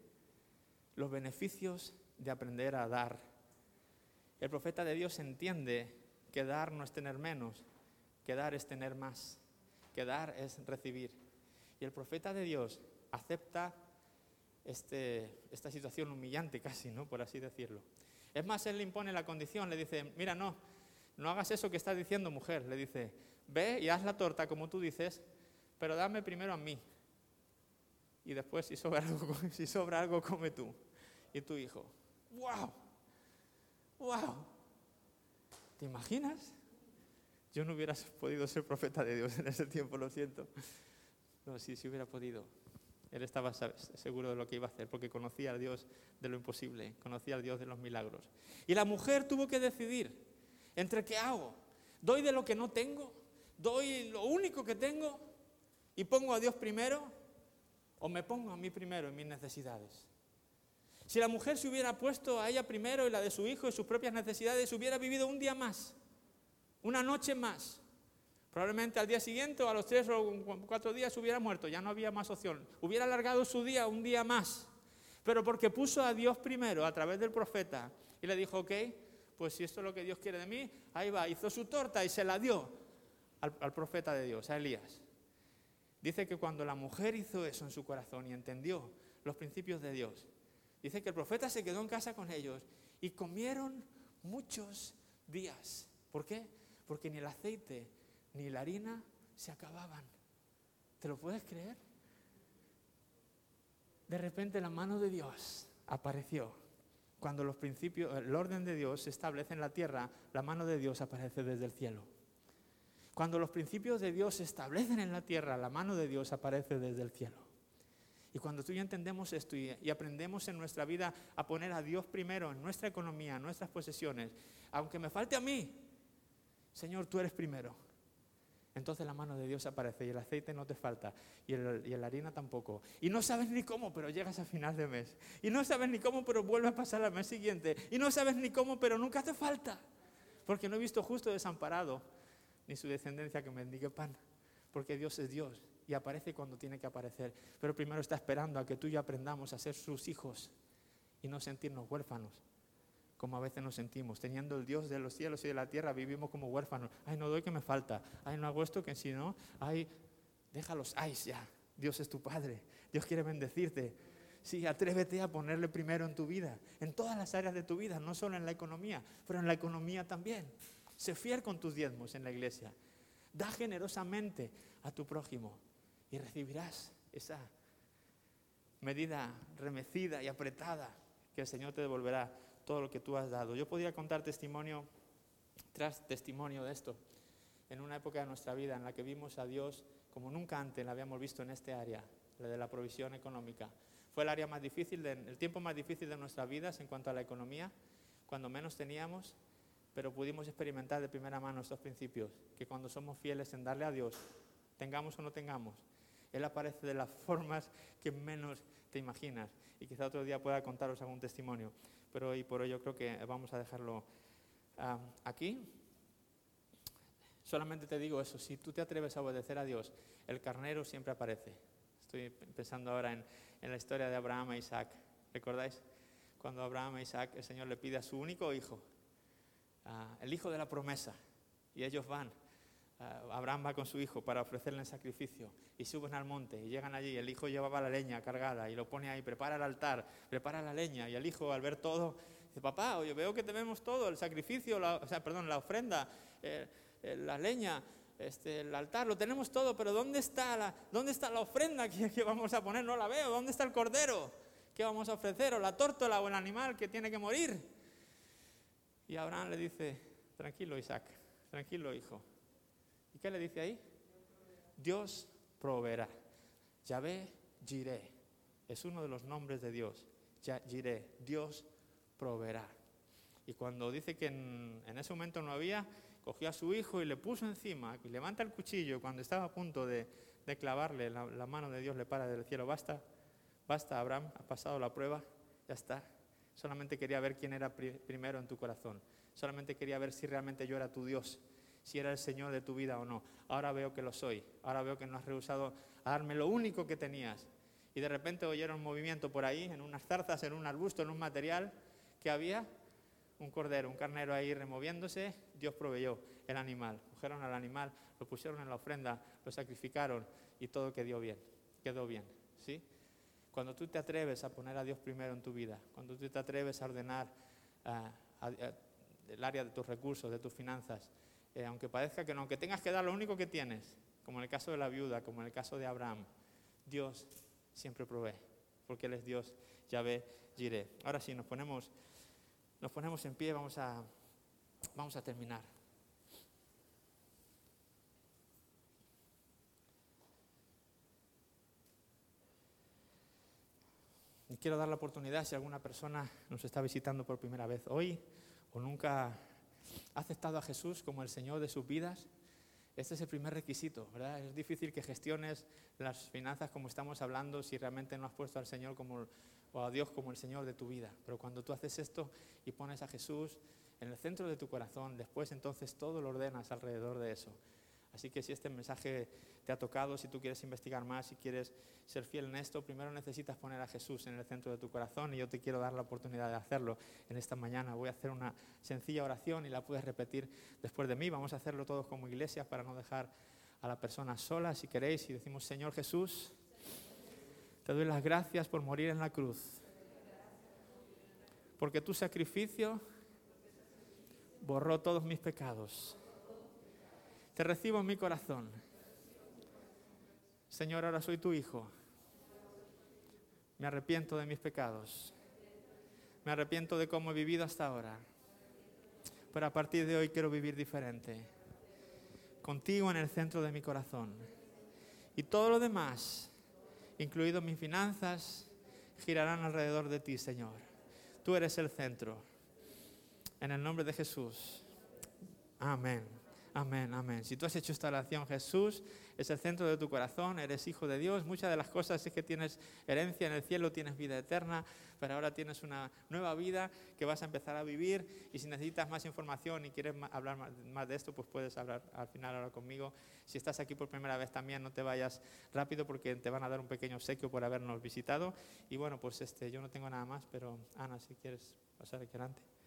los beneficios de aprender a dar. El profeta de Dios entiende que dar no es tener menos, que dar es tener más, que dar es recibir. Y el profeta de Dios acepta este, esta situación humillante casi, ¿no? por así decirlo. Es más, él le impone la condición, le dice, mira, no, no hagas eso que estás diciendo, mujer. Le dice, ve y haz la torta como tú dices, pero dame primero a mí. Y después, si sobra algo, si sobra algo come tú y tu hijo. ¡Wow! ¡Wow! ¿Te imaginas? Yo no hubiera podido ser profeta de Dios en ese tiempo, lo siento. No, sí, sí hubiera podido. Él estaba seguro de lo que iba a hacer, porque conocía al Dios de lo imposible, conocía al Dios de los milagros. Y la mujer tuvo que decidir entre qué hago. ¿Doy de lo que no tengo? doy lo único que tengo y pongo a Dios primero o me pongo a mí primero en mis necesidades. Si la mujer se hubiera puesto a ella primero y la de su hijo y sus propias necesidades, hubiera vivido un día más, una noche más. Probablemente al día siguiente o a los tres o cuatro días hubiera muerto, ya no había más opción. Hubiera alargado su día un día más. Pero porque puso a Dios primero a través del profeta y le dijo, ok, pues si esto es lo que Dios quiere de mí, ahí va, hizo su torta y se la dio al, profeta de Dios, a Elías. Dice que cuando la mujer hizo eso en su corazón y entendió los principios de Dios, dice que el profeta se quedó en casa con ellos y comieron muchos días. ¿Por qué? Porque ni el aceite ni la harina se acababan. ¿Te lo puedes creer? De repente la mano de Dios apareció. Cuando los principios, el orden de Dios se establece en la tierra, la mano de Dios aparece desde el cielo. Cuando los principios de Dios se establecen en la tierra, la mano de Dios aparece desde el cielo. Y cuando tú y entendemos esto y, aprendemos en nuestra vida a poner a Dios primero en nuestra economía, en nuestras posesiones, aunque me falte a mí, Señor, tú eres primero. Entonces la mano de Dios aparece y el aceite no te falta y, y la harina tampoco. Y no sabes ni cómo, pero llegas a final de mes. Y no sabes ni cómo, pero vuelve a pasar al mes siguiente. Y no sabes ni cómo, pero nunca te falta. Porque no he visto justo desamparado ni su descendencia que mendigue pan, porque Dios es Dios y aparece cuando tiene que aparecer. Pero primero está esperando a que tú y yo aprendamos a ser sus hijos y no sentirnos huérfanos, como a veces nos sentimos. Teniendo el Dios de los cielos y de la tierra, vivimos como huérfanos. Ay, no doy que me falta. Ay, no hago esto que si no, ay, déjalos, ay, ya. Dios es tu Padre. Dios quiere bendecirte. Sí, atrévete a ponerle primero en tu vida, en todas las áreas de tu vida, no solo en la economía, pero en la economía también. Sé fiel con tus diezmos en la iglesia. Da generosamente a tu prójimo y recibirás esa medida remecida y apretada que el Señor te devolverá todo lo que tú has dado. Yo podría contar testimonio tras testimonio de esto, en una época de nuestra vida en la que vimos a Dios como nunca antes la habíamos visto en este área, la de la provisión económica. Fue el área más difícil, el tiempo más difícil de nuestras vidas en cuanto a la economía, cuando menos teníamos, pero pudimos experimentar de primera mano estos principios, que cuando somos fieles en darle a Dios, tengamos o no tengamos, Él aparece de las formas que menos te imaginas. Y quizá otro día pueda contaros algún testimonio, pero hoy por hoy yo creo que vamos a dejarlo ah, aquí. Solamente te digo eso, si tú te atreves a obedecer a Dios, el carnero siempre aparece. Estoy pensando ahora en, la historia de Abraham e Isaac. ¿Recordáis? Cuando Abraham e Isaac, el Señor le pide a su único hijo, el hijo de la promesa, y ellos van. Abraham va con su hijo para ofrecerle el sacrificio y suben al monte y llegan allí. El hijo llevaba la leña cargada y lo pone ahí, prepara el altar, prepara la leña. Y el hijo, al ver todo, dice: Papá, oye, veo que tenemos todo: el sacrificio, o sea, perdón, la ofrenda, eh, eh, la leña, este, el altar, lo tenemos todo, pero ¿dónde está la, dónde está la ofrenda que, que vamos a poner? No la veo. ¿Dónde está el cordero? ¿Qué vamos a ofrecer? ¿O la tórtola o el animal que tiene que morir? Y Abraham le dice, tranquilo Isaac, tranquilo hijo. ¿Y qué le dice ahí? Dios proveerá. Yahvé Jireh es uno de los nombres de Dios. Jireh, Dios proveerá. Y cuando dice que en, ese momento no había, cogió a su hijo y le puso encima, y levanta el cuchillo, cuando estaba a punto de, clavarle, la, la, mano de Dios le para del cielo, basta, basta Abraham, ha pasado la prueba, ya está, Solamente quería ver quién era primero en tu corazón. Solamente quería ver si realmente yo era tu Dios, si era el Señor de tu vida o no. Ahora veo que lo soy. Ahora veo que no has rehusado a darme lo único que tenías. Y de repente oyeron movimiento por ahí, en unas zarzas, en un arbusto, en un material que había un cordero, un carnero ahí removiéndose. Dios proveyó el animal. Cogieron al animal, lo pusieron en la ofrenda, lo sacrificaron y todo quedó bien. Quedó bien. ¿Sí? Cuando tú te atreves a poner a Dios primero en tu vida, cuando tú te atreves a ordenar el área de tus recursos, de tus finanzas, eh, aunque parezca que no, aunque tengas que dar lo único que tienes, como en el caso de la viuda, como en el caso de Abraham, Dios siempre provee, porque Él es Dios, ya ve, giré. Ahora sí, nos ponemos, nos ponemos en pie, vamos a, vamos a terminar. Y quiero dar la oportunidad si alguna persona nos está visitando por primera vez hoy o nunca ha aceptado a Jesús como el Señor de sus vidas. Este es el primer requisito, ¿verdad? Es difícil que gestiones las finanzas como estamos hablando si realmente no has puesto al Señor como, o a Dios como el Señor de tu vida. Pero cuando tú haces esto y pones a Jesús en el centro de tu corazón, después entonces todo lo ordenas alrededor de eso. Así que si este mensaje te ha tocado, si tú quieres investigar más, si quieres ser fiel en esto, primero necesitas poner a Jesús en el centro de tu corazón y yo te quiero dar la oportunidad de hacerlo en esta mañana. Voy a hacer una sencilla oración y la puedes repetir después de mí. Vamos a hacerlo todos como iglesia para no dejar a la persona sola, si queréis, y decimos, Señor Jesús, te doy las gracias por morir en la cruz, porque tu sacrificio borró todos mis pecados te recibo en mi corazón. Señor, ahora soy tu hijo. Me arrepiento de mis pecados. Me arrepiento de cómo he vivido hasta ahora. Pero a partir de hoy quiero vivir diferente. Contigo en el centro de mi corazón. Y todo lo demás, incluido mis finanzas, girarán alrededor de ti, Señor. Tú eres el centro. En el nombre de Jesús. Amén. Amén, amén. Si tú has hecho esta oración, Jesús es el centro de tu corazón, eres hijo de Dios. Muchas de las cosas es que tienes herencia en el cielo, tienes vida eterna, pero ahora tienes una nueva vida que vas a empezar a vivir. Y si necesitas más información y quieres hablar más de esto, pues puedes hablar al final ahora conmigo. Si estás aquí por primera vez también, no te vayas rápido porque te van a dar un pequeño obsequio por habernos visitado. Y bueno, pues este, yo no tengo nada más, pero Ana, si quieres pasar aquí adelante.